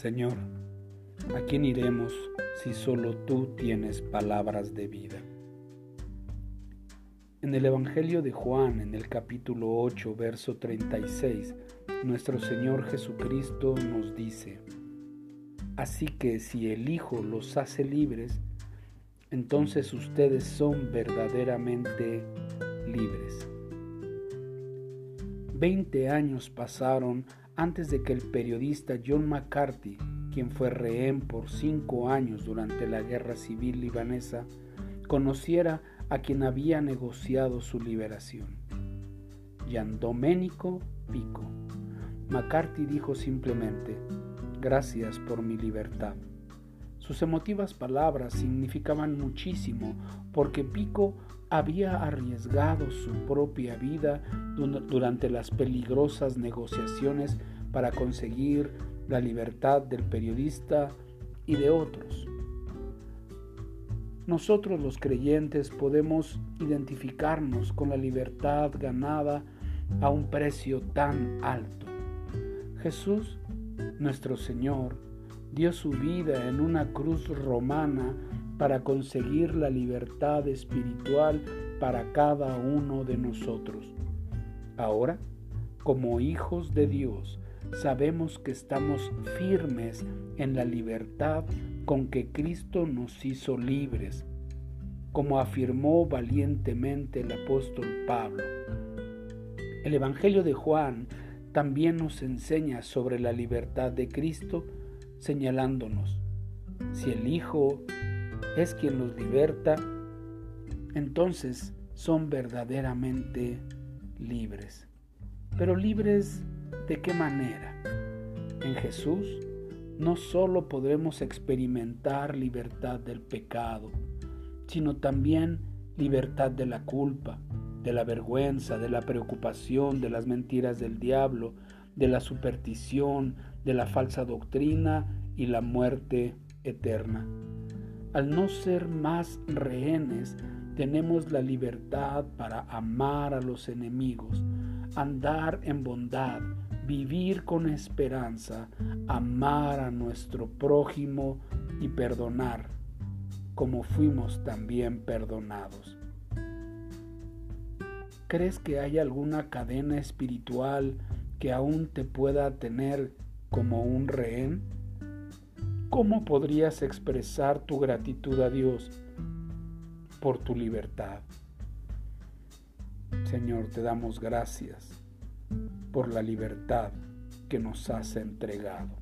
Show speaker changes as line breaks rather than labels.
Señor, ¿a quién iremos si solo tú tienes palabras de vida? En el Evangelio de Juan, en el capítulo 8, verso 36, nuestro Señor Jesucristo nos dice, Así que si el Hijo los hace libres, entonces ustedes son verdaderamente libres. Veinte años pasaron antes de que el periodista John McCarthy, quien fue rehén por cinco años durante la guerra civil libanesa, conociera a quien había negociado su liberación. Gian Domenico Pico. McCarthy dijo simplemente, gracias por mi libertad. Sus emotivas palabras significaban muchísimo porque Pico había arriesgado su propia vida durante las peligrosas negociaciones para conseguir la libertad del periodista y de otros. Nosotros los creyentes podemos identificarnos con la libertad ganada a un precio tan alto. Jesús, nuestro Señor, dio su vida en una cruz romana para conseguir la libertad espiritual para cada uno de nosotros. Ahora, como hijos de Dios, sabemos que estamos firmes en la libertad con que Cristo nos hizo libres, como afirmó valientemente el apóstol Pablo. El Evangelio de Juan también nos enseña sobre la libertad de Cristo, señalándonos, si el Hijo es quien los liberta, entonces son verdaderamente libres. Pero libres de qué manera? En Jesús no solo podremos experimentar libertad del pecado, sino también libertad de la culpa, de la vergüenza, de la preocupación, de las mentiras del diablo, de la superstición, de la falsa doctrina y la muerte eterna. Al no ser más rehenes, tenemos la libertad para amar a los enemigos, andar en bondad, vivir con esperanza, amar a nuestro prójimo y perdonar, como fuimos también perdonados. ¿Crees que hay alguna cadena espiritual que aún te pueda tener como un rehén? ¿Cómo podrías expresar tu gratitud a Dios por tu libertad? Señor, te damos gracias por la libertad que nos has entregado.